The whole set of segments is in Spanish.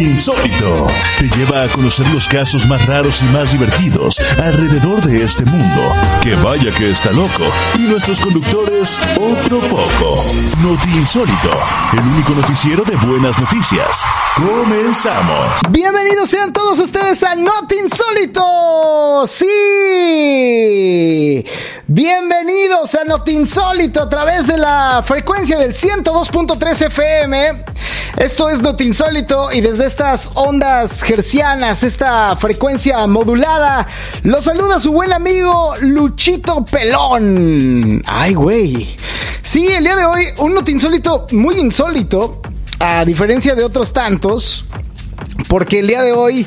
Insólito te lleva a conocer los casos más raros y más divertidos alrededor de este mundo. Que vaya que está loco. Y nuestros conductores, otro poco. Noti Insólito, el único noticiero de buenas noticias. Comenzamos. Bienvenidos sean todos ustedes a Not Insólito. Sí. Bienvenidos a Not Insólito a través de la frecuencia del 102.3 FM. Esto es Not Insólito y desde estas ondas gercianas, esta frecuencia modulada, lo saluda su buen amigo Luchito Pelón. Ay, güey. Sí, el día de hoy un Not Insólito muy insólito, a diferencia de otros tantos, porque el día de hoy,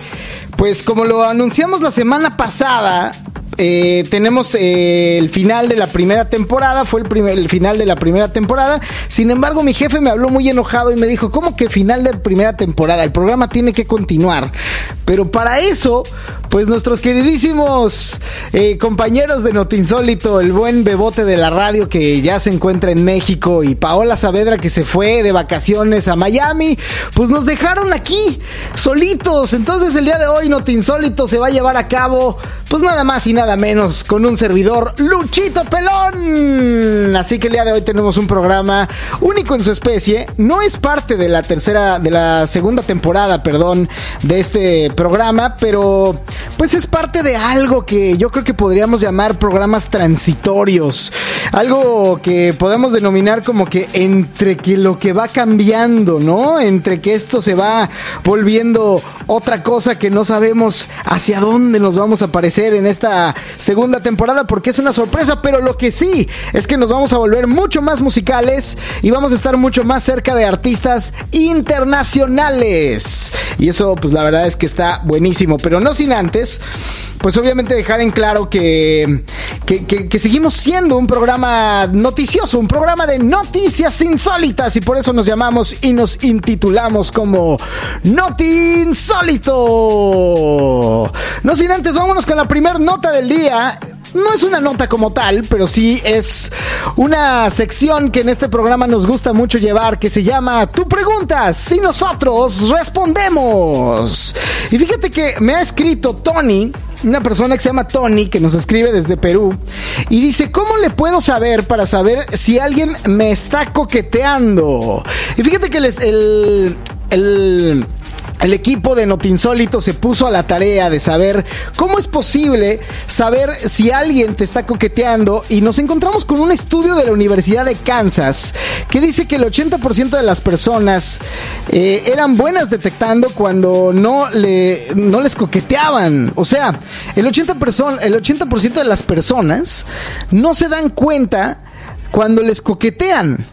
pues como lo anunciamos la semana pasada, eh, tenemos eh, el final de la primera temporada, fue el, primer, el final de la primera temporada. Sin embargo, mi jefe me habló muy enojado y me dijo, ¿cómo que final de primera temporada? El programa tiene que continuar. Pero para eso, pues nuestros queridísimos eh, compañeros de Notinsólito, el buen bebote de la radio que ya se encuentra en México y Paola Saavedra que se fue de vacaciones a Miami, pues nos dejaron aquí solitos. Entonces el día de hoy Notinsólito se va a llevar a cabo, pues nada más y nada menos con un servidor Luchito Pelón. Así que el día de hoy tenemos un programa único en su especie. No es parte de la tercera, de la segunda temporada, perdón, de este programa, pero pues es parte de algo que yo creo que podríamos llamar programas transitorios. Algo que podemos denominar como que entre que lo que va cambiando, ¿no? Entre que esto se va volviendo otra cosa que no sabemos hacia dónde nos vamos a aparecer en esta segunda temporada porque es una sorpresa, pero lo que sí es que nos vamos a volver mucho más musicales y vamos a estar mucho más cerca de artistas internacionales. Y eso pues la verdad es que está buenísimo, pero no sin antes pues obviamente dejar en claro que, que, que, que, seguimos siendo un programa noticioso, un programa de noticias insólitas y por eso nos llamamos y nos intitulamos como Noti Insólito. No sin antes, vámonos con la primera nota del día no es una nota como tal, pero sí es una sección que en este programa nos gusta mucho llevar, que se llama Tú preguntas y nosotros respondemos. Y fíjate que me ha escrito Tony, una persona que se llama Tony, que nos escribe desde Perú, y dice, ¿cómo le puedo saber para saber si alguien me está coqueteando? Y fíjate que les, el, el el equipo de Notinsólito se puso a la tarea de saber cómo es posible saber si alguien te está coqueteando y nos encontramos con un estudio de la Universidad de Kansas que dice que el 80% de las personas eh, eran buenas detectando cuando no, le, no les coqueteaban. O sea, el 80%, el 80 de las personas no se dan cuenta cuando les coquetean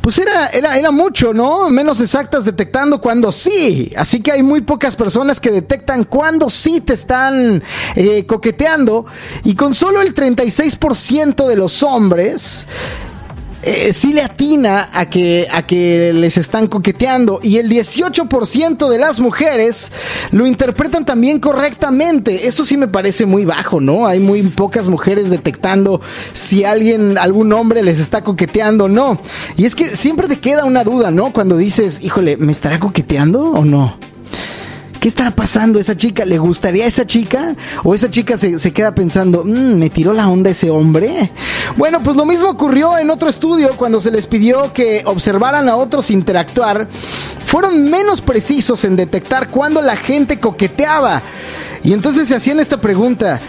pues era, era, era mucho, ¿no? Menos exactas detectando cuando sí. Así que hay muy pocas personas que detectan cuando sí te están eh, coqueteando. Y con solo el 36% de los hombres eh, sí le atina a que, a que les están coqueteando y el 18% de las mujeres lo interpretan también correctamente. Eso sí me parece muy bajo, ¿no? Hay muy pocas mujeres detectando si alguien, algún hombre les está coqueteando o no. Y es que siempre te queda una duda, ¿no? Cuando dices, híjole, ¿me estará coqueteando o no? ¿Qué estará pasando esa chica? ¿Le gustaría a esa chica? ¿O esa chica se, se queda pensando, mmm, ¿me tiró la onda ese hombre? Bueno, pues lo mismo ocurrió en otro estudio cuando se les pidió que observaran a otros interactuar. Fueron menos precisos en detectar cuando la gente coqueteaba. Y entonces se hacían esta pregunta,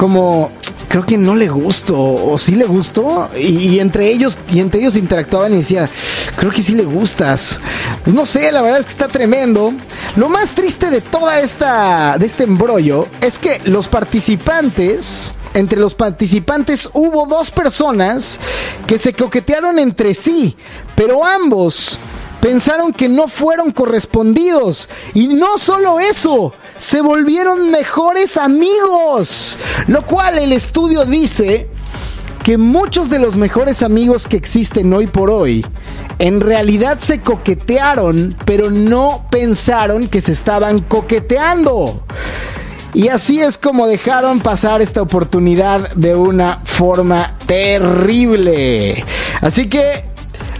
como, creo que no le gustó o sí le gustó y, entre ellos y entre ellos interactuaban y decía creo que sí le gustas pues no sé la verdad es que está tremendo lo más triste de toda esta de este embrollo es que los participantes entre los participantes hubo dos personas que se coquetearon entre sí pero ambos pensaron que no fueron correspondidos. Y no solo eso, se volvieron mejores amigos. Lo cual el estudio dice que muchos de los mejores amigos que existen hoy por hoy en realidad se coquetearon, pero no pensaron que se estaban coqueteando. Y así es como dejaron pasar esta oportunidad de una forma terrible. Así que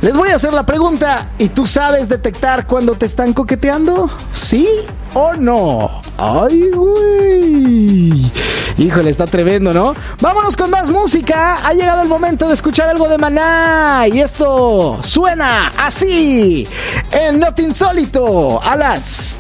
Les voy a hacer la pregunta, ¿y tú sabes detectar cuando te están coqueteando? ¿Sí o no? Ay, güey. Híjole, está tremendo, ¿no? Vámonos con más música. Ha llegado el momento de escuchar algo de Maná. Y esto suena así. En Not Insólito. A las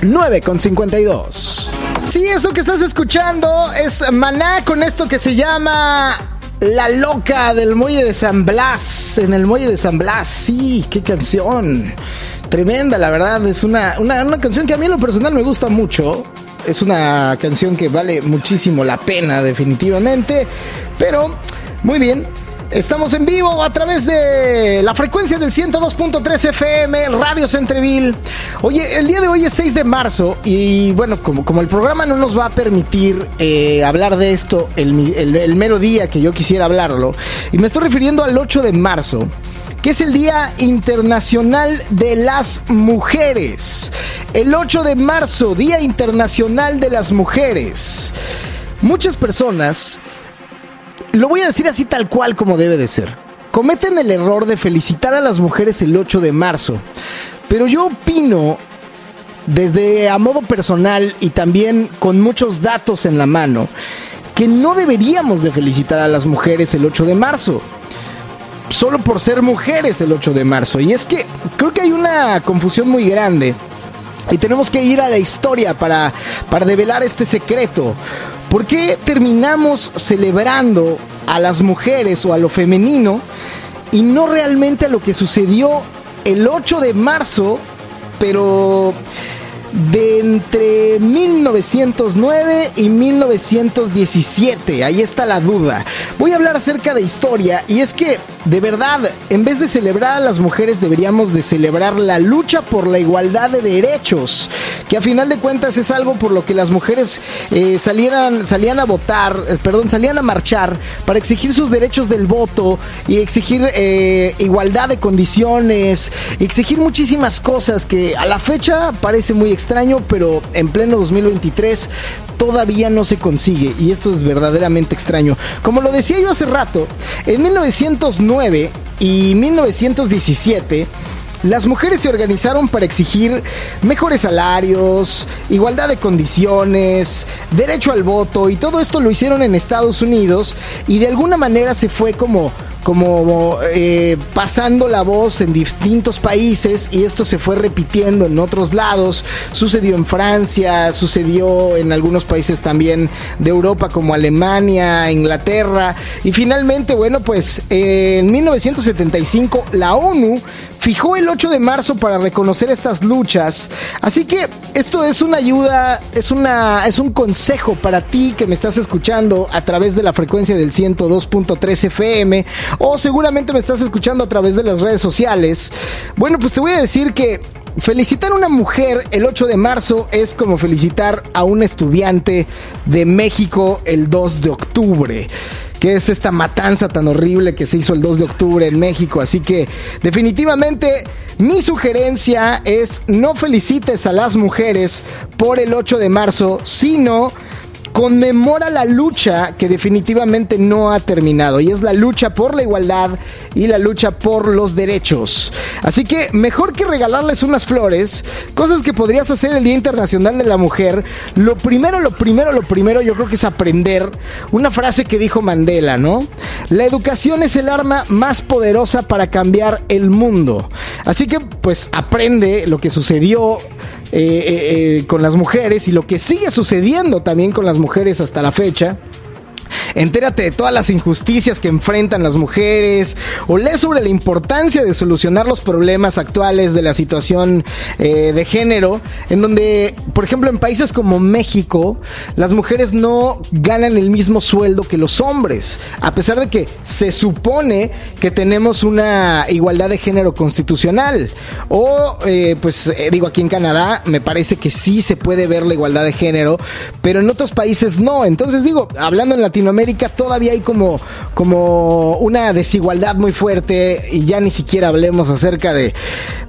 9 con 52. Sí, eso que estás escuchando es Maná con esto que se llama la loca del muelle de San Blas. En el muelle de San Blas, sí, qué canción. Tremenda, la verdad. Es una, una, una, canción que a mí en lo personal me gusta mucho. Es una canción que vale muchísimo la pena, definitivamente. Pero, muy bien. Estamos en vivo a través de la frecuencia del 102.3 FM, Radio Centreville. Oye, el día de hoy es 6 de marzo y bueno, como, como el programa no nos va a permitir eh, hablar de esto el, mero día que yo quisiera hablarlo, y me estoy refiriendo al 8 de marzo, que es el Día Internacional de las Mujeres. El 8 de marzo, Día Internacional de las Mujeres. Muchas personas lo voy a decir así tal cual como debe de ser. Cometen el error de felicitar a las mujeres el 8 de marzo. Pero yo opino, desde a modo personal y también con muchos datos en la mano, que no deberíamos de felicitar a las mujeres el 8 de marzo. Solo por ser mujeres el 8 de marzo. Y es que creo que hay una confusión muy grande. Y tenemos que ir a la historia para, para develar este secreto. ¿Por qué terminamos celebrando a las mujeres o a lo femenino y no realmente a lo que sucedió el 8 de marzo, pero de entre 1909 y 1917. Ahí está la duda. Voy a hablar acerca de historia y es que, de verdad, en vez de celebrar a las mujeres deberíamos de celebrar la lucha por la igualdad de derechos, que a final de cuentas es algo por lo que las mujeres eh, salieran, salían a votar, eh, perdón, salían a marchar para exigir sus derechos del voto y exigir eh, igualdad de condiciones, exigir muchísimas cosas que a la fecha parece muy extraño, pero en pleno 2023 todavía no se consigue y esto es verdaderamente extraño. Como lo decía yo hace rato, en 1909 y 1917 las mujeres se organizaron para exigir mejores salarios, igualdad de condiciones, derecho al voto y todo esto lo hicieron en Estados Unidos y de alguna manera se fue como como eh, pasando la voz en distintos países y esto se fue repitiendo en otros lados. Sucedió en Francia, sucedió en algunos países también de Europa como Alemania, Inglaterra y finalmente, bueno, pues en 1975 la ONU fijó el 8 de marzo para reconocer estas luchas. Así que esto es una ayuda, es una es un consejo para ti que me estás escuchando a través de la frecuencia del 102.3 FM o seguramente me estás escuchando a través de las redes sociales. Bueno, pues te voy a decir que Felicitar a una mujer el 8 de marzo es como felicitar a un estudiante de México el 2 de octubre que es esta matanza tan horrible que se hizo el 2 de octubre en México. Así que definitivamente mi sugerencia es no felicites a las mujeres por el 8 de marzo, sino conmemora la lucha que definitivamente no ha terminado y es la lucha por la igualdad y la lucha por los derechos. Así que mejor que regalarles unas flores, cosas que podrías hacer el Día Internacional de la Mujer, lo primero, lo primero, lo primero yo creo que es aprender una frase que dijo Mandela, ¿no? La educación es el arma más poderosa para cambiar el mundo. Así que pues aprende lo que sucedió eh, eh, eh, con las mujeres y lo que sigue sucediendo también con las mujeres hasta la fecha. Entérate de todas las injusticias que enfrentan las mujeres o lee sobre la importancia de solucionar los problemas actuales de la situación eh, de género, en donde, por ejemplo, en países como México, las mujeres no ganan el mismo sueldo que los hombres, a pesar de que se supone que tenemos una igualdad de género constitucional. O, eh, pues, eh, digo, aquí en Canadá me parece que sí se puede ver la igualdad de género, pero en otros países no. Entonces, digo, hablando en Latinoamérica, Todavía hay como, como una desigualdad muy fuerte y ya ni siquiera hablemos acerca de,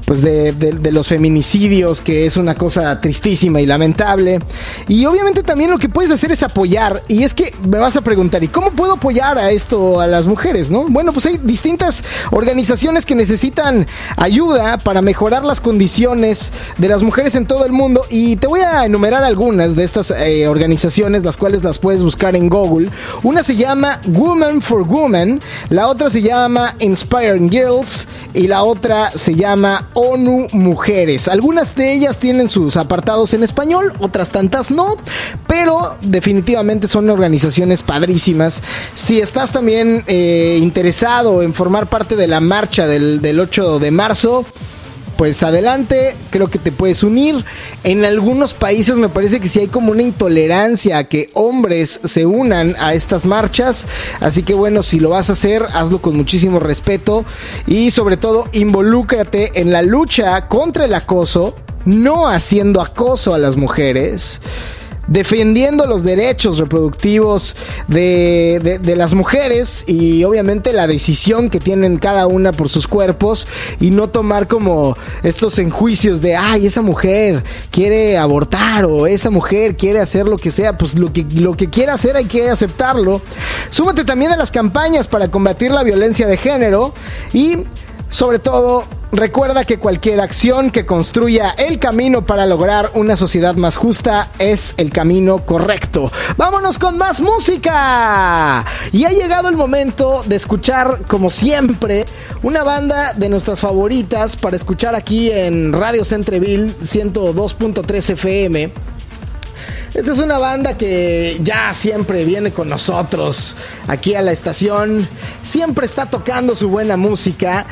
pues de, los feminicidios, que es una cosa tristísima y lamentable. Y obviamente también lo que puedes hacer es apoyar. Y es que me vas a preguntar, ¿y cómo puedo apoyar a esto a las mujeres? ¿no? Bueno, pues hay distintas organizaciones que necesitan ayuda para mejorar las condiciones de las mujeres en todo el mundo. Y te voy a enumerar algunas de estas eh, organizaciones, las cuales las puedes buscar en Google. Una se llama Women for Women, la otra se llama Inspiring Girls y la otra se llama ONU Mujeres. Algunas de ellas tienen sus apartados en español, otras tantas no, pero definitivamente son organizaciones padrísimas. Si estás también eh, interesado en formar parte de la marcha del 8 de marzo, pues adelante, creo que te puedes unir. En algunos países me parece que sí hay como una intolerancia a que hombres se unan a estas marchas, así que bueno, si lo vas a hacer, hazlo con muchísimo respeto. Y sobre todo involúcrate en la lucha contra el acoso, no haciendo acoso a las mujeres defendiendo los derechos reproductivos de, las mujeres y obviamente la decisión que tienen cada una por sus cuerpos y no tomar como estos enjuicios de, ay, esa mujer quiere abortar o esa mujer quiere hacer lo que sea, pues lo que, lo que quiera hacer hay que aceptarlo. Súmate también a las campañas para combatir la violencia de género y sobre todo Recuerda que cualquier acción que construya el camino para lograr una sociedad más justa es el camino correcto. Vámonos con más música. Y ha llegado el momento de escuchar, como siempre, una banda de nuestras favoritas para escuchar aquí en Radio Centreville 102.3 FM. Esta es una banda que ya siempre viene con nosotros aquí a la estación. Siempre está tocando su buena música.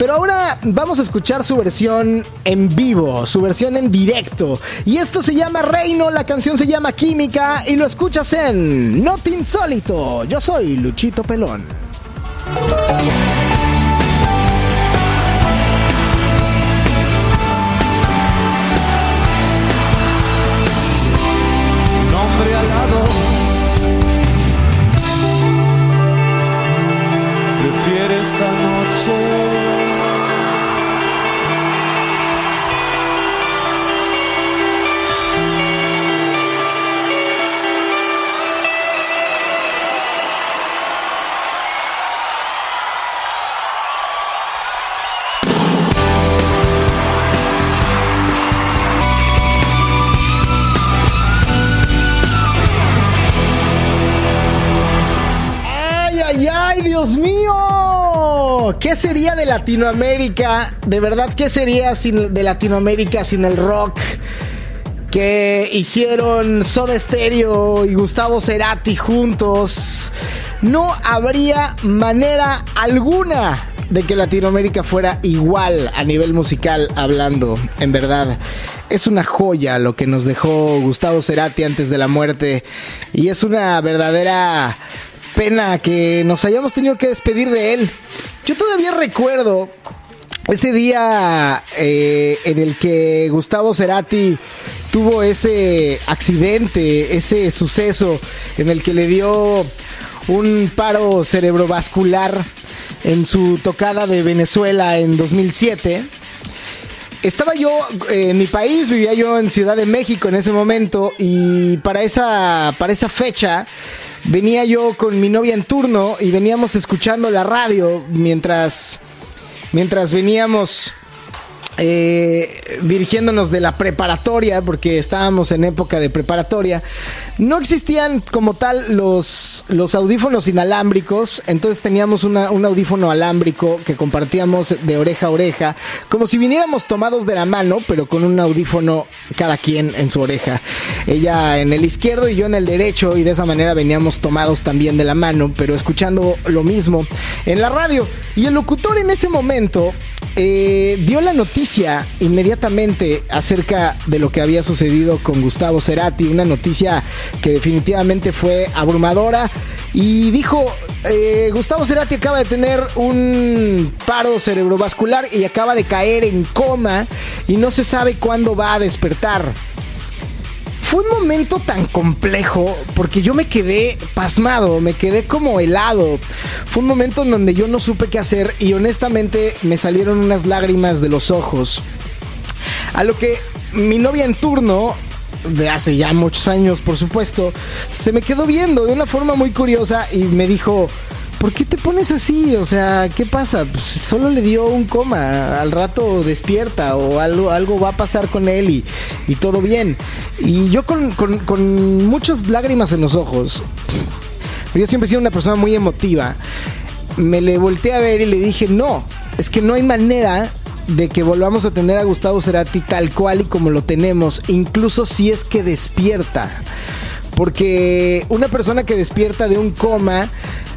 Pero ahora vamos a escuchar su versión en vivo, su versión en directo. Y esto se llama Reino, la canción se llama Química y lo escuchas en Not Insólito. Yo soy Luchito Pelón. Nombre lado. Prefiere esta noche Latinoamérica? De verdad, ¿qué sería sin, de Latinoamérica sin el rock? Que hicieron Soda Stereo y Gustavo Cerati juntos. No habría manera alguna de que Latinoamérica fuera igual a nivel musical hablando, en verdad. Es una joya lo que nos dejó Gustavo Cerati antes de la muerte y es una verdadera pena que nos hayamos tenido que despedir de él. Yo todavía recuerdo ese día eh, en el que Gustavo Cerati tuvo ese accidente, ese suceso en el que le dio un paro cerebrovascular en su tocada de Venezuela en 2007. Estaba yo eh, en mi país, vivía yo en Ciudad de México en ese momento y para esa, para esa fecha venía yo con mi novia en turno y veníamos escuchando la radio mientras, mientras veníamos eh, dirigiéndonos de la preparatoria, porque estábamos en época de preparatoria, no existían como tal los, los audífonos inalámbricos, entonces teníamos un audífono alámbrico que compartíamos de oreja a oreja, como si viniéramos tomados de la mano, pero con un audífono cada quien en su oreja. Ella en el izquierdo y yo en el derecho, y de esa manera veníamos tomados también de la mano, pero escuchando lo mismo en la radio. Y el locutor en ese momento eh, dio la noticia inmediatamente acerca de lo que había sucedido con Gustavo Cerati, una noticia que definitivamente fue abrumadora. Y dijo, eh, Gustavo Cerati acaba de tener un paro cerebrovascular y acaba de caer en coma y no se sabe cuándo va a despertar. fue un momento tan complejo porque yo me quedé pasmado, me quedé como helado. Fue un momento en donde yo no supe qué hacer y honestamente me salieron unas lágrimas de los ojos. A lo que mi novia en turno de hace ya muchos años, por supuesto, se me quedó viendo de una forma muy curiosa y me dijo, ¿por qué te pones así? O sea, ¿qué pasa? Pues solo le dio un coma, al rato despierta o algo, algo va a pasar con él y, y todo bien. Y yo con, con, con muchas lágrimas en los ojos, yo siempre he sido una persona muy emotiva, me le volteé a ver y le dije, no, es que no hay manera de que volvamos a tener a Gustavo Cerati tal cual y como lo tenemos, incluso si es que despierta. Porque una persona que despierta de un coma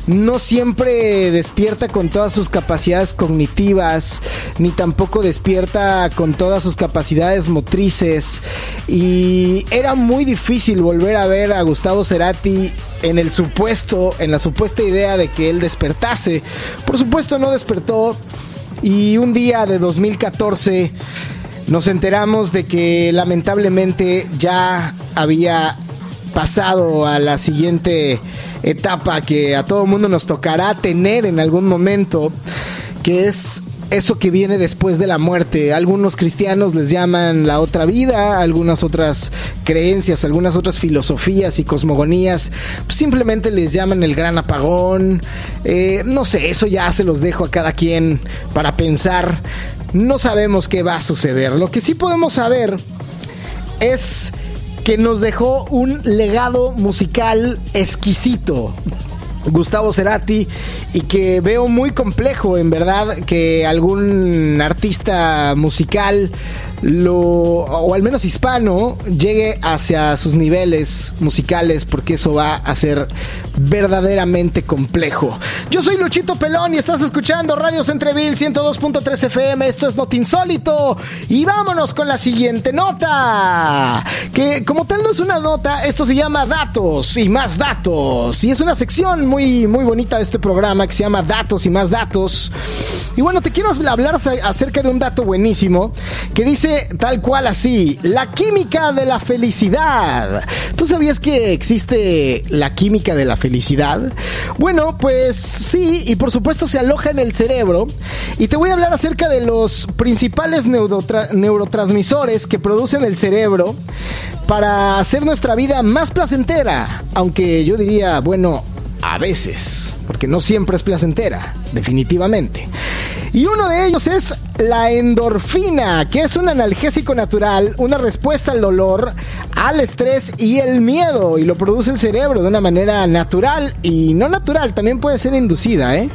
no siempre despierta con todas sus capacidades cognitivas, ni tampoco despierta con todas sus capacidades motrices. Y era muy difícil volver a ver a Gustavo Cerati en el supuesto, en la supuesta idea de que él despertase. Por supuesto no despertó. Y un día de 2014 nos enteramos de que lamentablemente ya había pasado a la siguiente etapa que a todo mundo nos tocará tener en algún momento, que es eso que viene después de la muerte. Algunos cristianos les llaman la otra vida, algunas otras creencias, algunas otras filosofías y cosmogonías simplemente les llaman el gran apagón. Eh, no sé, eso ya se los dejo a cada quien para pensar. No sabemos qué va a suceder. Lo que sí podemos saber es que nos dejó un legado musical exquisito. Gustavo Cerati y que veo muy complejo en verdad que algún artista musical lo o al menos hispano llegue hacia sus niveles musicales porque eso va a ser verdaderamente complejo. Yo soy Luchito Pelón y estás escuchando Radio Centreville 102.3 FM, esto es Not Insólito y vámonos con la siguiente nota, que como tal no es una nota, esto se llama datos y más datos y es una sección muy muy bonita de este programa que se llama Datos y más datos. Y bueno, te quiero hablar acerca de un dato buenísimo que dice tal cual así, la química de la felicidad. ¿Tú sabías que existe la química de la felicidad? Bueno, pues sí, y por supuesto se aloja en el cerebro. Y te voy a hablar acerca de los principales neurotransmisores que producen el cerebro para hacer nuestra vida más placentera. Aunque yo diría, bueno, a veces, porque no siempre es placentera, definitivamente. Y uno de ellos es la endorfina, que es un analgésico natural, una respuesta al dolor, al estrés y el miedo, y lo produce el cerebro de una manera natural y no natural, también puede ser inducida, ¿eh?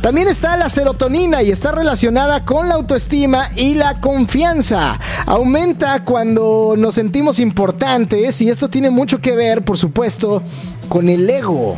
También está la serotonina y está relacionada con la autoestima y la confianza. Aumenta cuando nos sentimos importantes y esto tiene mucho que ver, por supuesto, con el ego.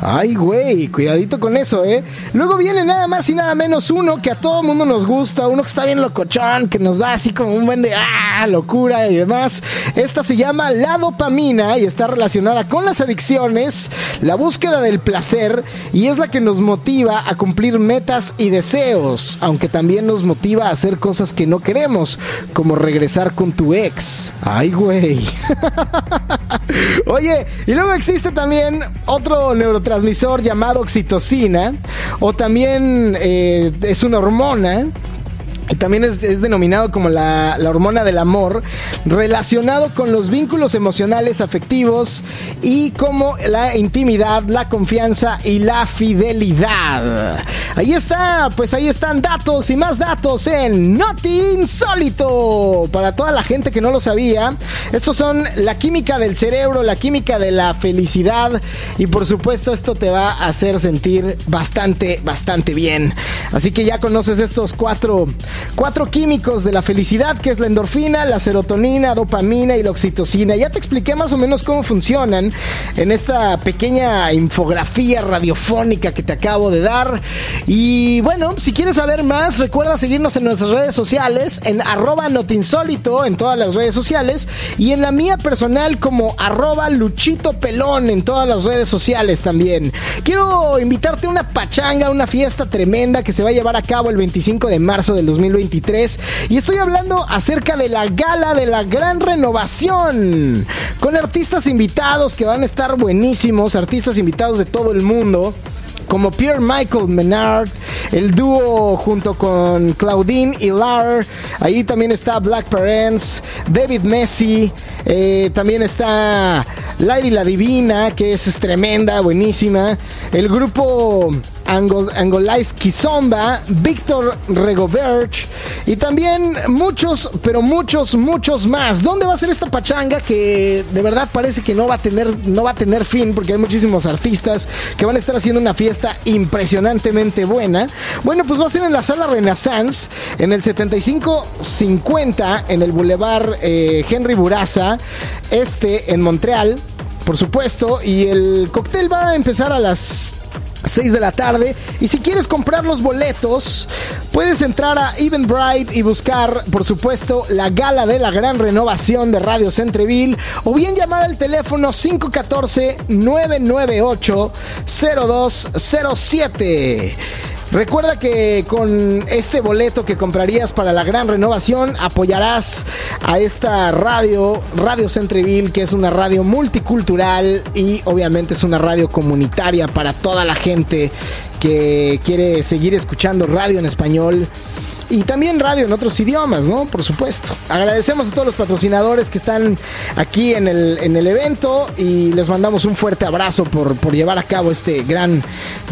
Ay, güey, cuidadito con eso, ¿eh? Luego viene nada más y nada menos uno que a todo mundo nos gusta, uno que está bien locochón, que nos da así como un buen de ¡ah! locura y demás. Esta se llama la dopamina y está relacionada con las adicciones, la búsqueda del placer y es la que nos motiva a cumplir metas y deseos, aunque también nos motiva a hacer cosas que no queremos, como regresar con tu ex. Ay, güey. Oye, y luego existe también otro neurotransmisor llamado oxitocina, o también eh, es una hormona también es, denominado como la, la, hormona del amor, relacionado con los vínculos emocionales afectivos y como la intimidad, la confianza y la fidelidad. Ahí está, pues ahí están datos y más datos en Noti Insólito. Para toda la gente que no lo sabía, estos son la química del cerebro, la química de la felicidad y por supuesto esto te va a hacer sentir bastante, bastante bien. Así que ya conoces estos cuatro cuatro químicos de la felicidad, que es la endorfina, la serotonina, dopamina y la oxitocina. Ya te expliqué más o menos cómo funcionan en esta pequeña infografía radiofónica que te acabo de dar. Y bueno, si quieres saber más, recuerda seguirnos en nuestras redes sociales, en arroba notinsólito en todas las redes sociales y en la mía personal como arroba luchito pelón en todas las redes sociales también. Quiero invitarte a una pachanga, una fiesta tremenda que se va a llevar a cabo el 25 de marzo del 2020 2023. Y estoy hablando acerca de la gala de la gran renovación. Con artistas invitados que van a estar buenísimos, artistas invitados de todo el mundo como Pierre Michael Menard, el dúo junto con Claudine Hilar, ahí también está Black Parents, David Messi, eh, también está Larry la Divina, que es tremenda, buenísima, el grupo Angol Angolais Kizomba, Víctor Regobert y también muchos, pero muchos, muchos más. ¿Dónde va a ser esta pachanga que de verdad parece que no va a tener, no va a tener fin porque hay muchísimos artistas que van a estar haciendo una fiesta impresionantemente buena? Bueno, pues va a ser en la sala Renaissance, en el 7550, en el Boulevard eh, Henry Buraza, este en Montreal por supuesto. Y el cóctel va a empezar a las 6 de la tarde. Y si quieres comprar los boletos, puedes entrar a Eventbrite y buscar, por supuesto, la gala de la gran renovación de Radio Centreville. O bien llamar al teléfono 514-998-0207. Recuerda que con este boleto que comprarías para la gran renovación apoyarás a esta radio, Radio Centreville, que es una radio multicultural y obviamente es una radio comunitaria para toda la gente que quiere seguir escuchando radio en español y también radio en otros idiomas, ¿no? Por supuesto. Agradecemos a todos los patrocinadores que están aquí en el, en el evento y les mandamos un fuerte abrazo por, por llevar a cabo este gran,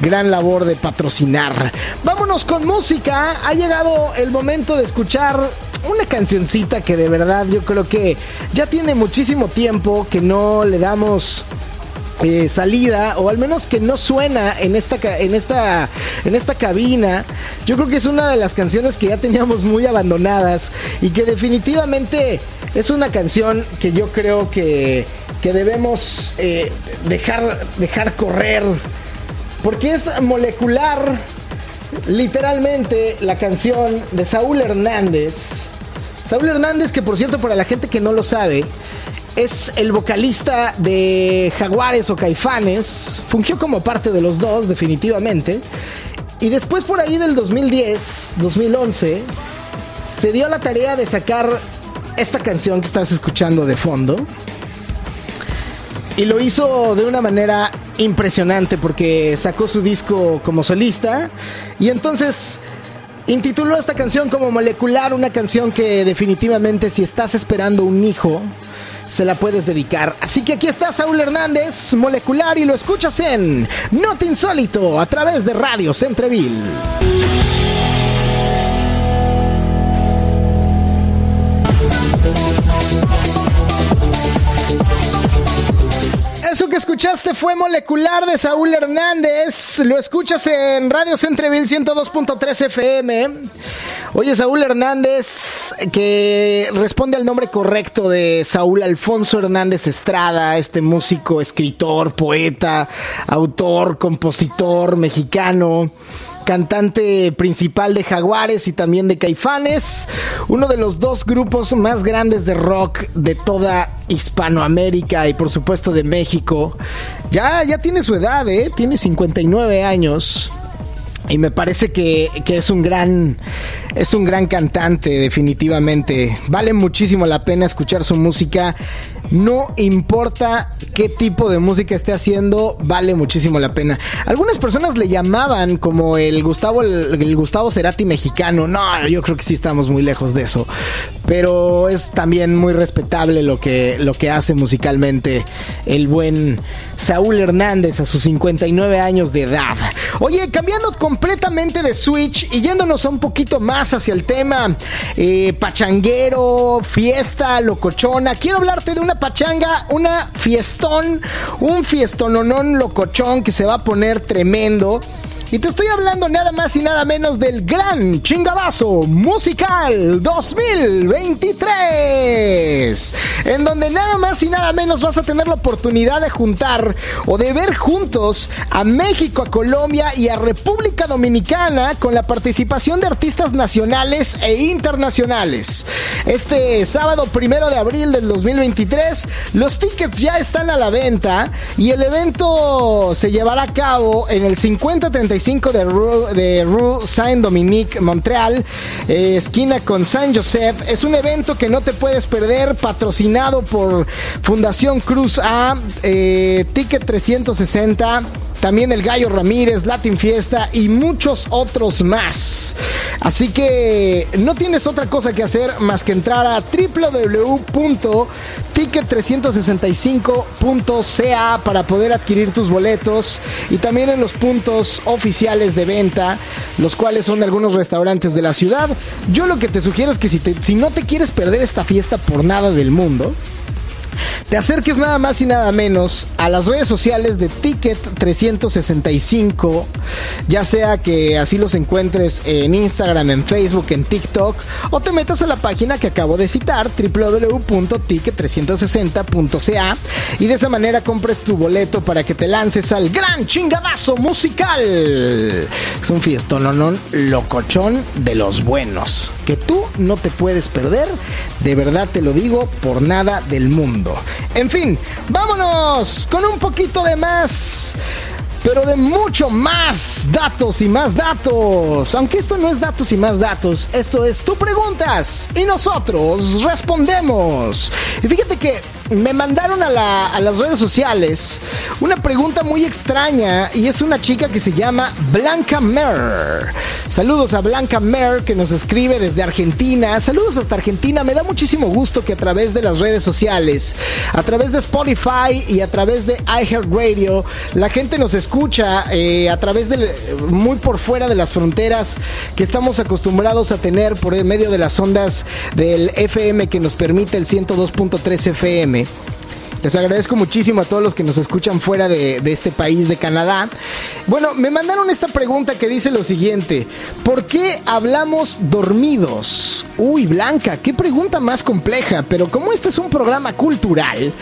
gran labor de patrocinar. Vámonos con música. Ha llegado el momento de escuchar una cancioncita que de verdad yo creo que ya tiene muchísimo tiempo que no le damos eh, salida o al menos que no suena en esta en esta en esta cabina yo creo que es una de las canciones que ya teníamos muy abandonadas y que definitivamente es una canción que yo creo que, que debemos eh, dejar dejar correr porque es molecular literalmente la canción de Saúl Hernández. Saúl Hernández que por cierto para la gente que no lo sabe es el vocalista de Jaguares o Caifanes. Fungió como parte de los dos, definitivamente. Y después por ahí del 2010, 2011, se dio la tarea de sacar esta canción que estás escuchando de fondo. Y lo hizo de una manera impresionante porque sacó su disco como solista. Y entonces intituló esta canción como Molecular, una canción que definitivamente si estás esperando un hijo, se la puedes dedicar. Así que aquí está Saúl Hernández, molecular, y lo escuchas en Not Insólito a través de Radio Centreville. Escuchaste fue Molecular de Saúl Hernández. Lo escuchas en Radio Centreville 102.3 FM. Oye, Saúl Hernández, que responde al nombre correcto de Saúl Alfonso Hernández Estrada, este músico, escritor, poeta, autor, compositor mexicano cantante principal de Jaguares y también de Caifanes, uno de los dos grupos más grandes de rock de toda Hispanoamérica y por supuesto de México. Ya, ya tiene su edad, ¿eh? tiene 59 años. Y me parece que, que, es un gran es un gran cantante definitivamente. Vale muchísimo la pena escuchar su música. No importa qué tipo de música esté haciendo, vale muchísimo la pena. Algunas personas le llamaban como el Gustavo el, Gustavo Cerati mexicano. No, yo creo que sí estamos muy lejos de eso. Pero es también muy respetable lo que lo que hace musicalmente el buen Saúl Hernández a sus 59 años de edad. Oye, cambiando completamente de Switch y yéndonos a un poquito más hacia el tema eh, pachanguero, fiesta, locochona, quiero hablarte de una pachanga, una fiestón, un fiestononón locochón que se va a poner tremendo. Y te estoy hablando nada más y nada menos del gran chingadazo musical 2023. En donde nada más y nada menos vas a tener la oportunidad de juntar o de ver juntos a México, a Colombia y a República Dominicana con la participación de artistas nacionales e internacionales. Este sábado primero de abril del 2023, los tickets ya están a la venta y el evento se llevará a cabo en el 5030 365 de Rue, de Rue Saint-Dominique, Montreal, eh, esquina con Saint Joseph. Es un evento que no te puedes perder, patrocinado por Fundación Cruz A, eh, Ticket 360 también el Gallo Ramírez, Latin Fiesta y muchos otros más. Así que no tienes otra cosa que hacer más que entrar a www.ticket365.ca para poder adquirir tus boletos y también en los puntos oficiales de venta, los cuales son algunos restaurantes de la ciudad. Yo lo que te sugiero es que si, si no te quieres perder esta fiesta por nada del mundo, te acerques nada más y nada menos a las redes sociales de Ticket 365, ya sea que así los encuentres en Instagram, en Facebook, en TikTok, o te metas a la página que acabo de citar, www.ticket360.ca, y de esa manera compres tu boleto para que te lances al gran chingadazo musical. Es un fiestón, no, locochón de los buenos, que tú no te puedes perder, de verdad te lo digo, por nada del mundo. En fin, vámonos con un poquito de más pero de mucho más datos y más datos. Aunque esto no es datos y más datos, esto es tú preguntas y nosotros respondemos. Y fíjate que me mandaron a, las redes sociales una pregunta muy extraña y es una chica que se llama Blanca Mer. Saludos a Blanca Mer que nos escribe desde Argentina. Saludos hasta Argentina. Me da muchísimo gusto que a través de las redes sociales, a través de Spotify y a través de iHeartRadio, la gente nos escucha eh, a través de muy por fuera de las fronteras que estamos acostumbrados a tener por medio de las ondas del FM que nos permite el 102.3 FM. Les agradezco muchísimo a todos los que nos escuchan fuera de, este país, de Canadá. Bueno, me mandaron esta pregunta que dice lo siguiente. ¿Por qué hablamos dormidos? Uy, Blanca, qué pregunta más compleja, pero como este es un programa cultural,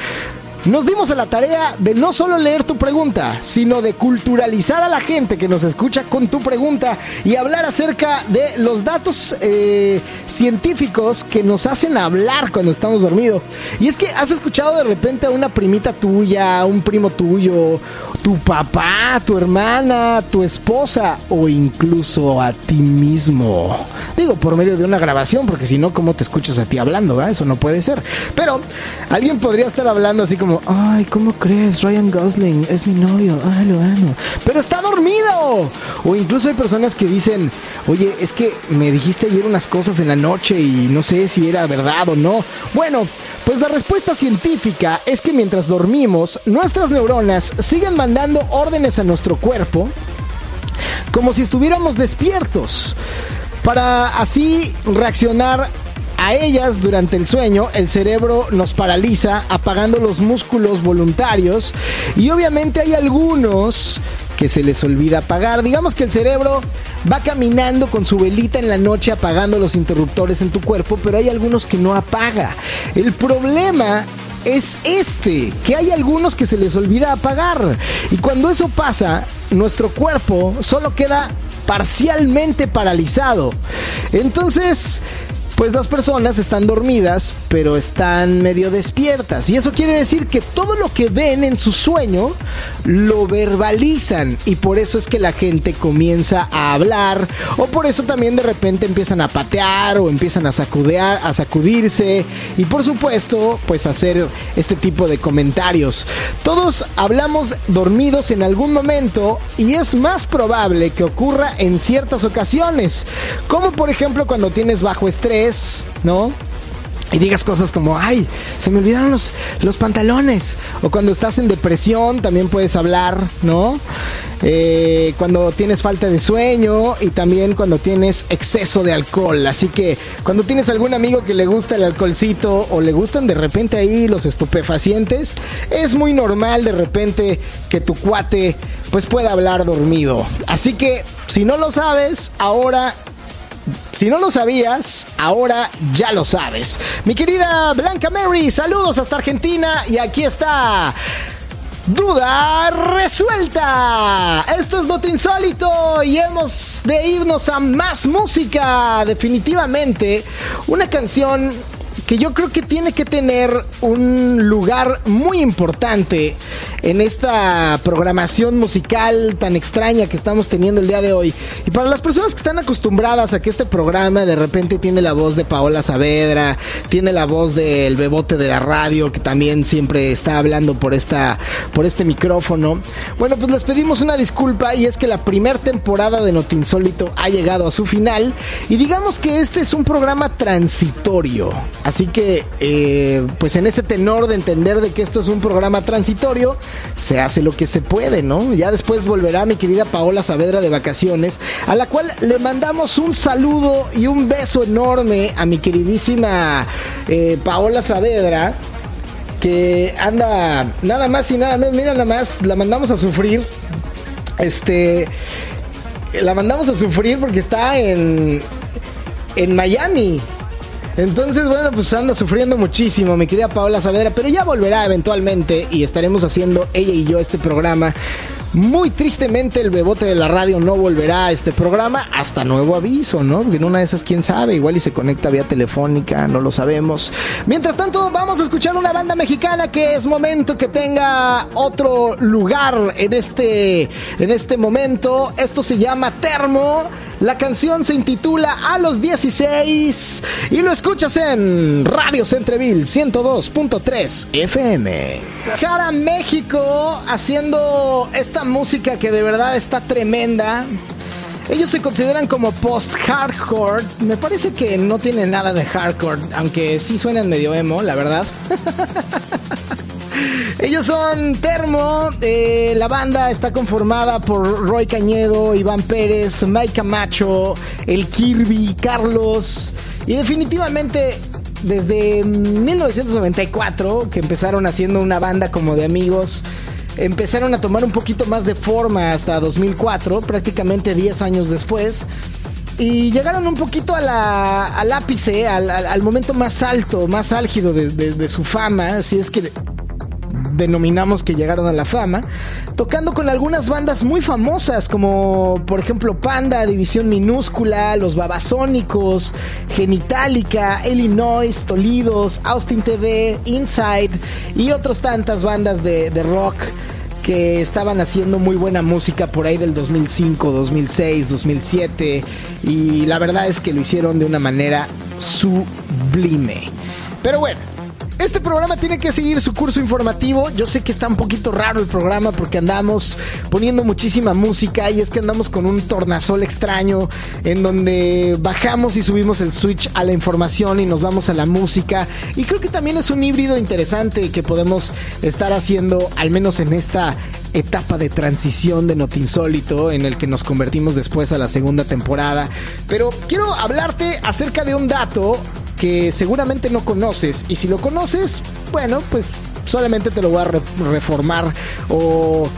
nos dimos a la tarea de no solo leer tu pregunta, sino de culturalizar a la gente que nos escucha con tu pregunta y hablar acerca de los datos eh, científicos que nos hacen hablar cuando estamos dormidos. Y es que has escuchado de repente a una primita tuya, un primo tuyo, tu papá, tu hermana, tu esposa o incluso a ti mismo. Digo, por medio de una grabación, porque si no, ¿cómo te escuchas a ti hablando? Eso no puede ser. Pero alguien podría estar hablando así como ay, ¿cómo crees? Ryan Gosling es mi novio, ay, lo amo. Pero está dormido. O incluso hay personas que dicen, oye, es que me dijiste ayer unas cosas en la noche y no sé si era verdad o no. Bueno, pues la respuesta científica es que mientras dormimos, nuestras neuronas siguen mandando órdenes a nuestro cuerpo como si estuviéramos despiertos para así reaccionar a ellas durante el sueño el cerebro nos paraliza apagando los músculos voluntarios y obviamente hay algunos que se les olvida apagar. Digamos que el cerebro va caminando con su velita en la noche apagando los interruptores en tu cuerpo, pero hay algunos que no apaga. El problema es este, que hay algunos que se les olvida apagar. Y cuando eso pasa, nuestro cuerpo solo queda parcialmente paralizado. Entonces, pues las personas están dormidas, pero están medio despiertas. Y eso quiere decir que todo lo que ven en su sueño lo verbalizan. Y por eso es que la gente comienza a hablar. O por eso también de repente empiezan a patear o empiezan a sacudear, a sacudirse. Y por supuesto, pues hacer este tipo de comentarios. Todos hablamos dormidos en algún momento y es más probable que ocurra en ciertas ocasiones. Como por ejemplo cuando tienes bajo estrés ¿no? y digas cosas como, ay, se me olvidaron los, los pantalones. O cuando estás en depresión también puedes hablar, ¿no? Eh, cuando tienes falta de sueño y también cuando tienes exceso de alcohol. Así que cuando tienes algún amigo que le gusta el alcoholcito o le gustan de repente ahí los estupefacientes, es muy normal de repente que tu cuate pues pueda hablar dormido. Así que si no lo sabes, ahora si no lo sabías, ahora ya lo sabes. Mi querida Blanca Mary, saludos hasta Argentina y aquí está. Duda resuelta. Esto es Noto Insólito y hemos de irnos a más música. Definitivamente, una canción que yo creo que tiene que tener un lugar muy importante en esta programación musical tan extraña que estamos teniendo el día de hoy. Y para las personas que están acostumbradas a que este programa de repente tiene la voz de Paola Saavedra, tiene la voz del bebote de la radio que también siempre está hablando por esta por este micrófono. Bueno, pues les pedimos una disculpa y es que la primera temporada de Notinsólito ha llegado a su final y digamos que este es un programa transitorio. Así que eh, pues en este tenor de entender de que esto es un programa transitorio, se hace lo que se puede, ¿no? Ya después volverá mi querida Paola Saavedra de vacaciones, a la cual le mandamos un saludo y un beso enorme a mi queridísima eh, Paola Saavedra que anda nada más y nada menos, mira nada más, la mandamos a sufrir. Este la mandamos a sufrir porque está en en Miami. Entonces, bueno, pues anda sufriendo muchísimo, mi querida Paola Saavedra, pero ya volverá eventualmente y estaremos haciendo ella y yo este programa muy tristemente, el bebote de la radio no volverá a este programa hasta nuevo aviso, ¿no? Porque en una de esas, quién sabe, igual y se conecta vía telefónica, no lo sabemos. Mientras tanto, vamos a escuchar una banda mexicana que es momento que tenga otro lugar en este, en este momento. Esto se llama Termo. La canción se intitula A los 16 y lo escuchas en Radio Centreville 102.3 FM. Jara México haciendo esta música que de verdad está tremenda. Ellos se consideran como post-hardcore. Me parece que no tienen nada de hardcore, aunque sí suenan medio emo, la verdad. Ellos son Termo, eh, la banda está conformada por Roy Cañedo, Iván Pérez, Mike Camacho, el Kirby, Carlos y definitivamente desde 1994 que empezaron haciendo una banda como de amigos empezaron a tomar un poquito más de forma hasta 2004, prácticamente 10 años después. Y llegaron un poquito a la, al ápice, al, al, momento más alto, más álgido de su fama, si es que denominamos que llegaron a la fama, tocando con algunas bandas muy famosas como por ejemplo Panda, División Minúscula, Los Babasónicos, Genitalica, Illinois, Tolidos, Austin TV, Inside y otras tantas bandas de, de rock que estaban haciendo muy buena música por ahí del 2005, 2006, 2007 y la verdad es que lo hicieron de una manera sublime. Pero bueno, este programa tiene que seguir su curso informativo. Yo sé que está un poquito raro el programa porque andamos poniendo muchísima música y es que andamos con un tornasol extraño en donde bajamos y subimos el switch a la información y nos vamos a la música. Y creo que también es un híbrido interesante que podemos estar haciendo, al menos en esta etapa de transición de Notinsólito en el que nos convertimos después a la segunda temporada. Pero quiero hablarte acerca de un dato que seguramente no conoces y si lo conoces, bueno, pues solamente te lo voy a re reformar o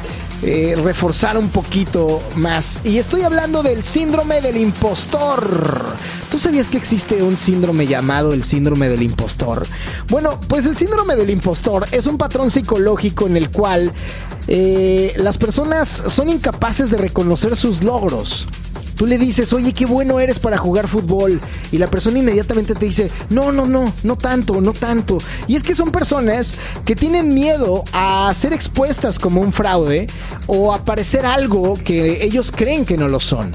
eh, reforzar un poquito más. Y estoy hablando del síndrome del impostor. ¿Tú sabías que existe un síndrome llamado el síndrome del impostor? Bueno, pues el síndrome del impostor es un patrón psicológico en el cual eh, las personas son incapaces de reconocer sus logros. Tú le dices, oye, qué bueno eres para jugar fútbol. Y la persona inmediatamente te dice, no, no, no, no tanto, no tanto. Y es que son personas que tienen miedo a ser expuestas como un fraude o a parecer algo que ellos creen que no lo son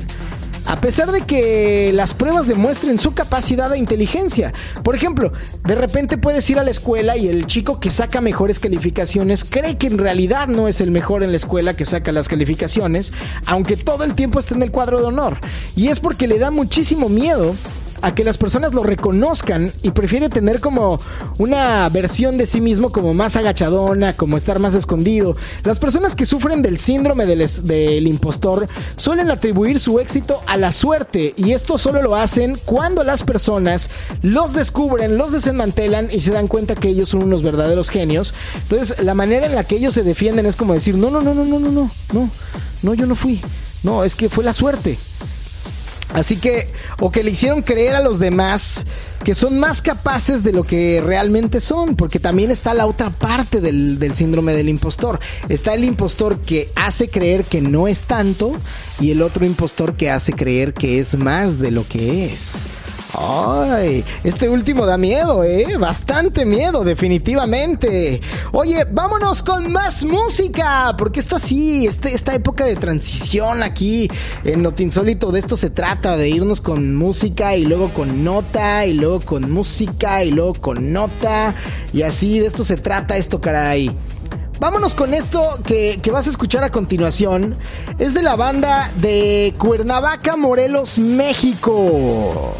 a pesar de que las pruebas demuestren su capacidad de inteligencia. Por ejemplo, de repente puedes ir a la escuela y el chico que saca mejores calificaciones cree que en realidad no es el mejor en la escuela que saca las calificaciones, aunque todo el tiempo esté en el cuadro de honor. Y es porque le da muchísimo miedo a que las personas lo reconozcan y prefiere tener como una versión de sí mismo como más agachadona, como estar más escondido. Las personas que sufren del síndrome del, del, impostor suelen atribuir su éxito a la suerte y esto solo lo hacen cuando las personas los descubren, los desmantelan y se dan cuenta que ellos son unos verdaderos genios. Entonces la manera en la que ellos se defienden es como decir, no, no, no, no, no, no, no, no, no, yo no fui. No, es que fue la suerte. Así que, o que le hicieron creer a los demás que son más capaces de lo que realmente son, porque también está la otra parte del, del, síndrome del impostor. Está el impostor que hace creer que no es tanto y el otro impostor que hace creer que es más de lo que es. Ay, este último da miedo, ¿eh? Bastante miedo, definitivamente. Oye, vámonos con más música, porque esto sí, este, esta época de transición aquí en Notinsólito, de esto se trata, de irnos con música y luego con nota, y luego con música y luego con nota, y así, de esto se trata esto, caray. Vámonos con esto que, que, vas a escuchar a continuación. Es de la banda de Cuernavaca, Morelos, México.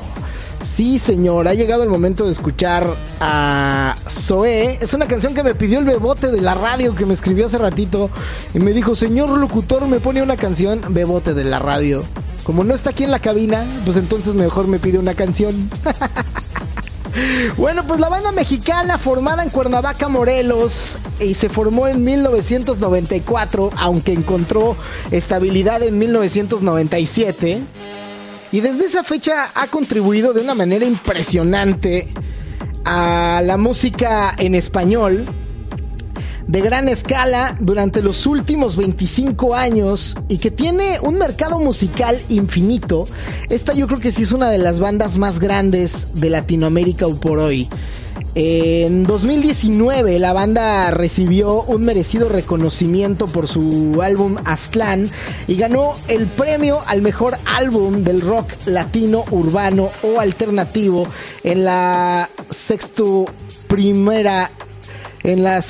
Sí, señor, ha llegado el momento de escuchar a Zoé. Es una canción que me pidió el bebote de la radio que me escribió hace ratito y me dijo, señor locutor, me pone una canción, bebote de la radio. Como no está aquí en la cabina, pues entonces mejor me pide una canción. Bueno, pues la banda mexicana formada en Cuernavaca, Morelos, y se formó en 1994, aunque encontró estabilidad en 1997 y desde esa fecha ha contribuido de una manera impresionante a la música en español de gran escala durante los últimos 25 años y que tiene un mercado musical infinito. Esta yo creo que sí es una de las bandas más grandes de Latinoamérica por hoy. En 2019 la banda recibió un merecido reconocimiento por su álbum Aztlán y ganó el premio al mejor álbum del rock latino urbano o alternativo en la sexto primera en la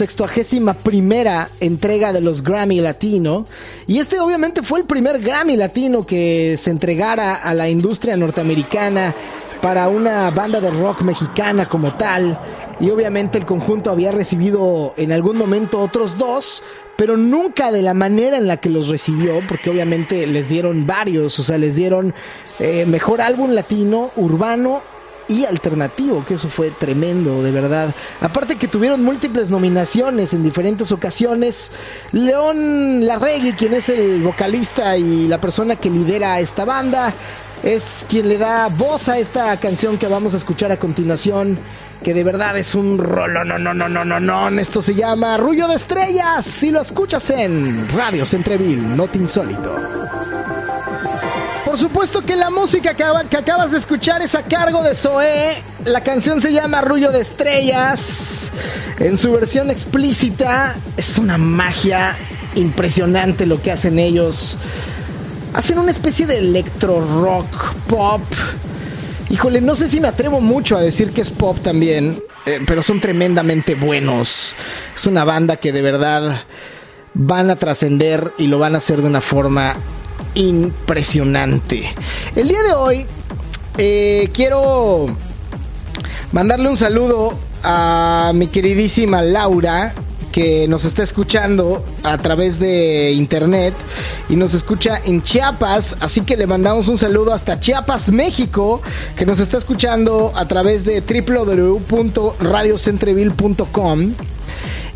primera entrega de los Grammy Latino. Y este obviamente fue el primer Grammy Latino que se entregara a la industria norteamericana para una banda de rock mexicana como tal. Y obviamente el conjunto había recibido en algún momento otros dos, pero nunca de la manera en la que los recibió, porque obviamente les dieron varios, o sea, les dieron eh, mejor álbum latino, urbano y alternativo, que eso fue tremendo, de verdad. Aparte que tuvieron múltiples nominaciones en diferentes ocasiones. León Larregui, quien es el vocalista y la persona que lidera esta banda, es quien le da voz a esta canción que vamos a escuchar a continuación, que de verdad es un rolo, no, no, no, no, no, no, esto se llama Rullo de Estrellas, si lo escuchas en Radio Centreville, Not Insólito. Por supuesto que la música que, que, acabas de escuchar es a cargo de Zoé. La canción se llama Rullo de Estrellas. En su versión explícita es una magia impresionante lo que hacen ellos hacen una especie de electro rock pop. Híjole, no sé si me atrevo mucho a decir que es pop también, eh, pero son tremendamente buenos. Es una banda que de verdad van a trascender y lo van a hacer de una forma impresionante. El día de hoy eh, quiero mandarle un saludo a mi queridísima Laura, que nos está escuchando a través de internet y nos escucha en Chiapas, así que le mandamos un saludo hasta Chiapas, México, que nos está escuchando a través de www.radiocentreville.com.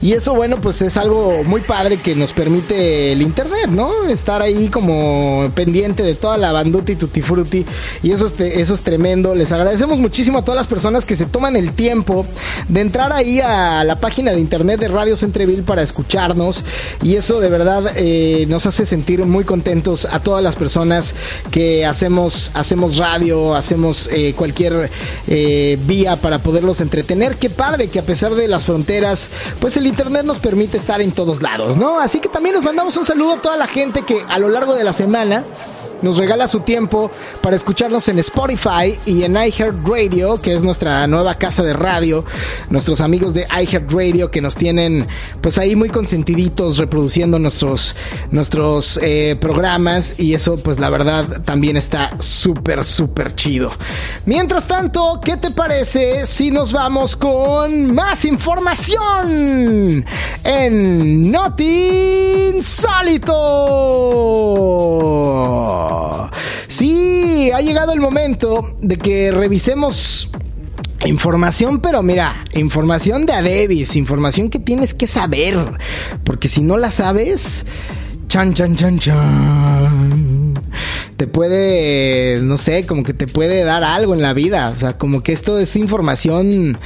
Y eso, bueno, pues es algo muy padre que nos permite el internet, ¿no? Estar ahí como pendiente de toda la banduti tutti frutti. Y eso es, eso es tremendo. Les agradecemos muchísimo a todas las personas que se toman el tiempo de entrar ahí a la página de internet de Radio Centreville para escucharnos. Y eso de verdad eh, nos hace sentir muy contentos a todas las personas que hacemos, hacemos radio, hacemos eh, cualquier eh, vía para poderlos entretener. Qué padre que a pesar de las fronteras, pues el internet nos permite estar en todos lados, ¿no? Así que también nos mandamos un saludo a toda la gente que a lo largo de la semana nos regala su tiempo para escucharnos en Spotify y en iHeartRadio, que es nuestra nueva casa de radio. Nuestros amigos de iHeartRadio que nos tienen pues ahí muy consentiditos reproduciendo nuestros, nuestros eh, programas y eso pues la verdad también está súper, súper chido. Mientras tanto, ¿qué te parece si nos vamos con más información en Noti Insólito? Sí, ha llegado el momento de que revisemos Información, pero mira, información de Adebis, información que tienes que saber, porque si no la sabes, chan, chan, chan, chan. Te puede, no sé, como que te puede dar algo en la vida. O sea, como que esto es información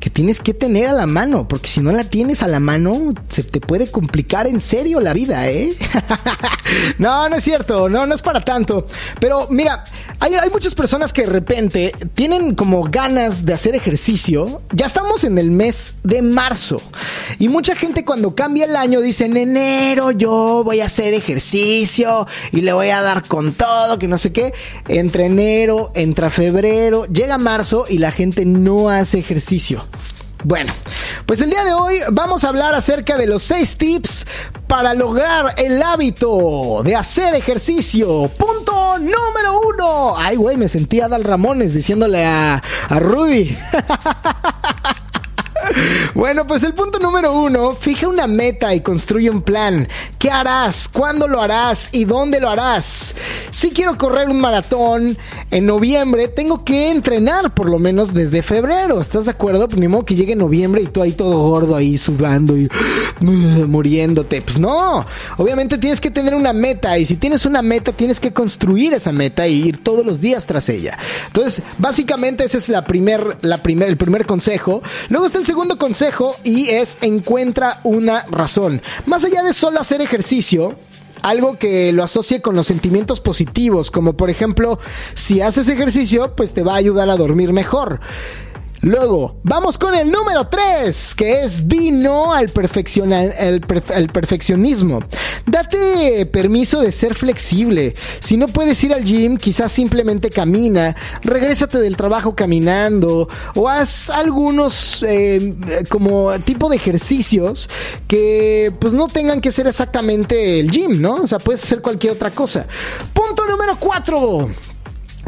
que tienes que tener a la mano, porque si no la tienes a la mano, se te puede complicar en serio la vida, ¿eh? no, no es cierto, no, no es para tanto. Pero mira, hay, hay muchas personas que de repente tienen como ganas de hacer ejercicio. Ya estamos en el mes de marzo. Y mucha gente cuando cambia el año dice, en enero yo voy a hacer ejercicio y le voy a dar con todo, que no sé qué. Entre enero, entra febrero, llega marzo y la gente no hace ejercicio. Bueno, pues el día de hoy vamos a hablar acerca de los 6 tips para lograr el hábito de hacer ejercicio. Punto número uno. Ay, güey, me sentía Dal Ramones diciéndole a, a Rudy. Bueno, pues el punto número uno, fija una meta y construye un plan. ¿Qué harás? ¿Cuándo lo harás? ¿Y dónde lo harás? Si quiero correr un maratón en noviembre, tengo que entrenar por lo menos desde febrero. ¿Estás de acuerdo? Pues ni modo que llegue noviembre y tú ahí todo gordo ahí sudando y muriéndote. Pues no, obviamente tienes que tener una meta y si tienes una meta tienes que construir esa meta y ir todos los días tras ella. Entonces, básicamente ese es primer, el primer consejo. Luego está el segundo consejo y es encuentra una razón. Más allá de solo hacer ejercicio, algo que lo asocie con los sentimientos positivos, como por ejemplo, si haces ejercicio, pues te va a ayudar a dormir mejor. Luego, vamos con el número 3, que es di no al, perfeccionismo. Date permiso de ser flexible. Si no puedes ir al gym, quizás simplemente camina, regrésate del trabajo caminando o haz algunos eh, como tipo de ejercicios que pues no tengan que ser exactamente el gym, ¿no? O sea, puedes hacer cualquier otra cosa. Punto número 4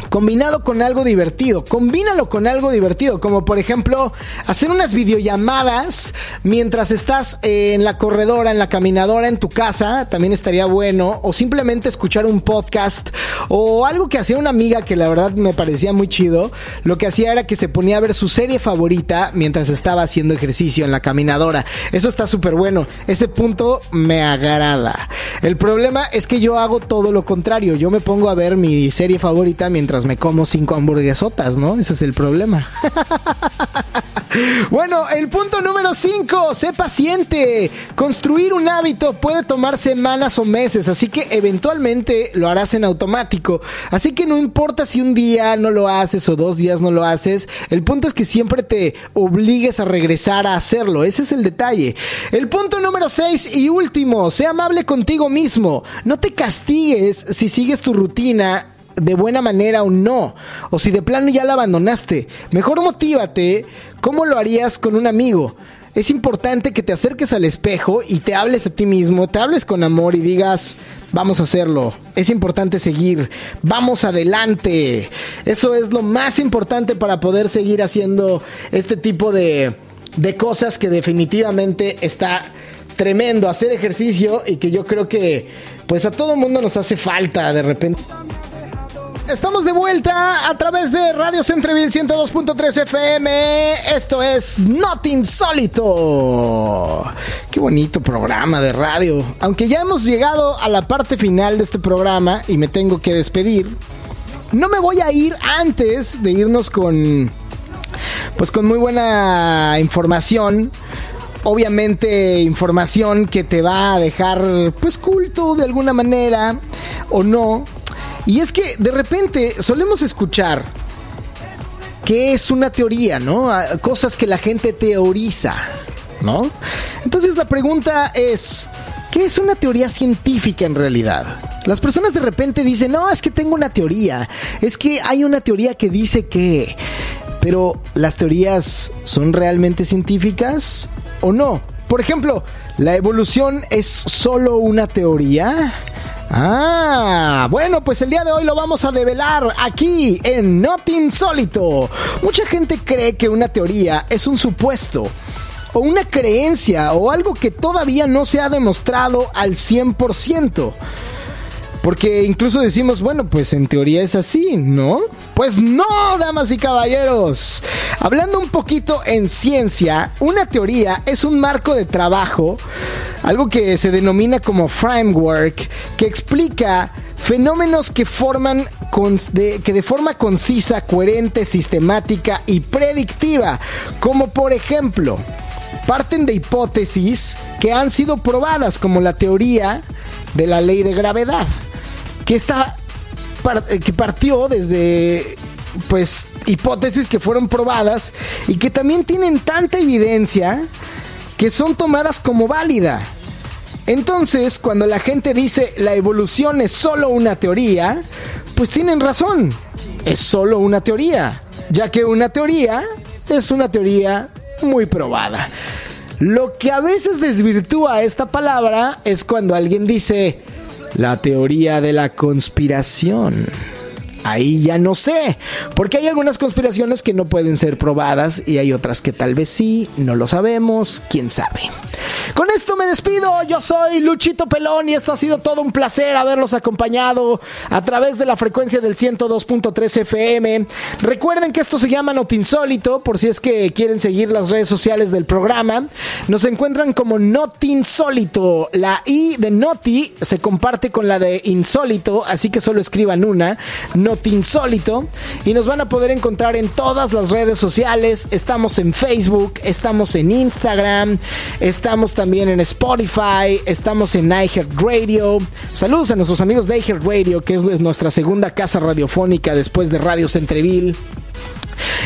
combinado con algo divertido. Combínalo con algo divertido, como por ejemplo hacer unas videollamadas mientras estás en la corredora, en la caminadora, en tu casa, también estaría bueno, o simplemente escuchar un podcast o algo que hacía una amiga que la verdad me parecía muy chido. Lo que hacía era que se ponía a ver su serie favorita mientras estaba haciendo ejercicio en la caminadora. Eso está súper bueno. Ese punto me agrada. El problema es que yo hago todo lo contrario. Yo me pongo a ver mi serie favorita mientras me como cinco hamburguesotas, ¿no? Ese es el problema. bueno, el punto número 5, sé paciente. Construir un hábito puede tomar semanas o meses, así que eventualmente lo harás en automático. Así que no importa si un día no lo haces o dos días no lo haces, el punto es que siempre te obligues a regresar a hacerlo. Ese es el detalle. El punto número 6 y último, sé amable contigo mismo. No te castigues si sigues tu rutina de buena manera o no, o si de plano ya la abandonaste. Mejor motívate, ¿cómo lo harías con un amigo? Es importante que te acerques al espejo y te hables a ti mismo, te hables con amor y digas, vamos a hacerlo. Es importante seguir, vamos adelante. Eso es lo más importante para poder seguir haciendo este tipo de, de cosas que definitivamente está tremendo hacer ejercicio y que yo creo que pues a todo mundo nos hace falta de repente. Estamos de vuelta a través de Radio Centreville 102.3 FM. Esto es Not Insólito. Qué bonito programa de radio. Aunque ya hemos llegado a la parte final de este programa y me tengo que despedir, no me voy a ir antes de irnos con pues con muy buena información obviamente información que te va a dejar pues culto de alguna manera o no y es que de repente solemos escuchar que es una teoría, ¿no? Cosas que la gente teoriza, ¿no? Entonces la pregunta es, ¿qué es una teoría científica en realidad? Las personas de repente dicen, no, es que tengo una teoría, es que hay una teoría que dice que... Pero las teorías son realmente científicas o no? Por ejemplo, ¿la evolución es solo una teoría? Ah, bueno, pues el día de hoy lo vamos a develar aquí en Not Insólito. Mucha gente cree que una teoría es un supuesto o una creencia o algo que todavía no se ha demostrado al 100%. Porque incluso decimos, bueno, pues en teoría es así, ¿no? Pues no, damas y caballeros. Hablando un poquito en ciencia, una teoría es un marco de trabajo, algo que se denomina como framework, que explica fenómenos que forman que de forma concisa, coherente, sistemática y predictiva, como por ejemplo, parten de hipótesis que han sido probadas como la teoría de la ley de gravedad, que está que partió desde pues hipótesis que fueron probadas y que también tienen tanta evidencia que son tomadas como válida. Entonces, cuando la gente dice la evolución es solo una teoría, pues tienen razón. Es solo una teoría, ya que una teoría es una teoría muy probada. Lo que a veces desvirtúa esta palabra es cuando alguien dice la teoría de la conspiración. Ahí ya no sé, porque hay algunas conspiraciones que no pueden ser probadas y hay otras que tal vez sí, no lo sabemos, quién sabe. Con esto me despido, yo soy Luchito Pelón y esto ha sido todo un placer haberlos acompañado a través de la frecuencia del 102.3 FM. Recuerden que esto se llama Notinsólito, por si es que quieren seguir las redes sociales del programa. Nos encuentran como Notinsólito. La I de Noti se comparte con la de Insólito, así que solo escriban una. Insólito y nos van a poder encontrar en todas las redes sociales. Estamos en Facebook, estamos en Instagram, estamos también en Spotify, estamos en iHeartRadio. Saludos a nuestros amigos de iHeartRadio, que es nuestra segunda casa radiofónica después de Radio Centreville.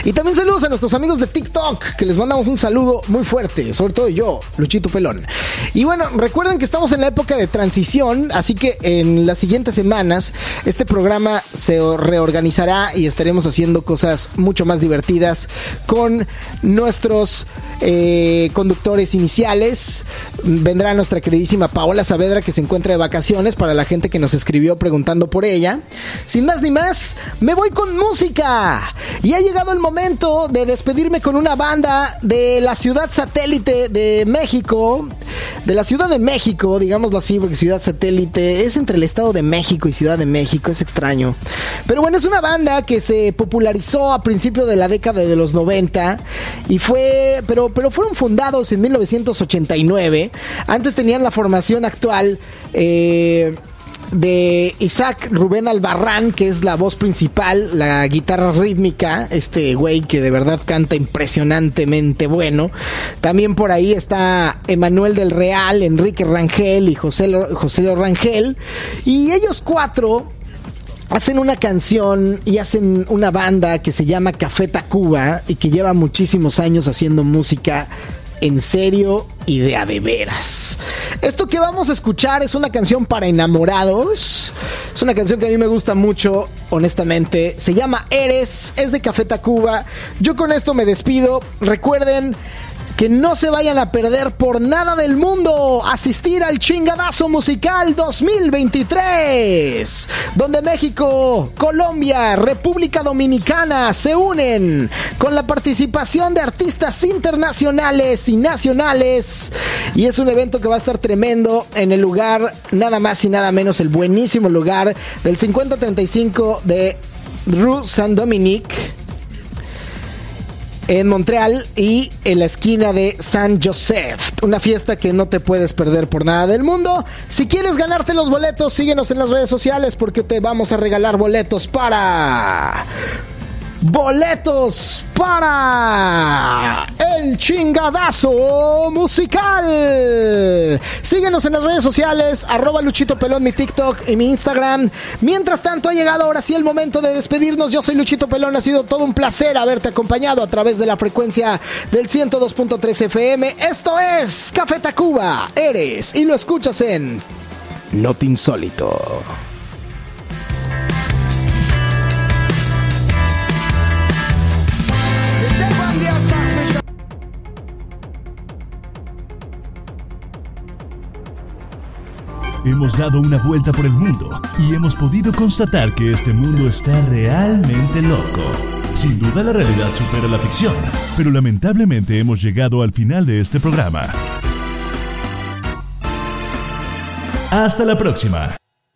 Y también saludos a nuestros amigos de TikTok, que les mandamos un saludo muy fuerte, sobre todo yo, Luchito Pelón. Y bueno, recuerden que estamos en la época de transición, así que en las siguientes semanas este programa se reorganizará y estaremos haciendo cosas mucho más divertidas con nuestros eh, conductores iniciales. Vendrá nuestra queridísima Paola Saavedra que se encuentra de vacaciones para la gente que nos escribió preguntando por ella. Sin más ni más, me voy con música. Y ha llegado el momento de despedirme con una banda de la ciudad satélite de México. De la Ciudad de México, digámoslo así, porque ciudad satélite es entre el Estado de México y Ciudad de México, es extraño. Pero bueno, es una banda que se popularizó a principios de la década de los 90 y fue, pero, pero fueron fundados en 1989. Antes tenían la formación actual. Eh, de Isaac Rubén Albarrán, que es la voz principal, la guitarra rítmica, este güey que de verdad canta impresionantemente bueno. También por ahí está Emanuel del Real, Enrique Rangel y José, José Rangel. Y ellos cuatro hacen una canción y hacen una banda que se llama Café Tacuba y que lleva muchísimos años haciendo música en serio y de a de veras. Esto que vamos a escuchar es una canción para enamorados. Es una canción que a mí me gusta mucho, honestamente. Se llama Eres, es de Café Tacuba. Yo con esto me despido. Recuerden que no se vayan a perder por nada del mundo asistir al chingadazo musical 2023, donde México, Colombia, República Dominicana se unen con la participación de artistas internacionales y nacionales. Y es un evento que va a estar tremendo en el lugar, nada más y nada menos, el buenísimo lugar del 5035 de Rue Saint-Dominique en Montreal y en la esquina de San Joseph. Una fiesta que no te puedes perder por nada del mundo. Si quieres ganarte los boletos, síguenos en las redes sociales porque te vamos a regalar boletos para boletos para el chingadazo musical. Síguenos en las redes sociales, arroba Luchito Pelón, mi TikTok y mi Instagram. Mientras tanto, ha llegado ahora sí el momento de despedirnos. Yo soy Luchito Pelón, ha sido todo un placer haberte acompañado a través de la frecuencia del 102.3 FM. Esto es Café Tacuba, eres y lo escuchas en Not Insólito. Hemos dado una vuelta por el mundo y hemos podido constatar que este mundo está realmente loco. Sin duda la realidad supera la ficción, pero lamentablemente hemos llegado al final de este programa. Hasta la próxima.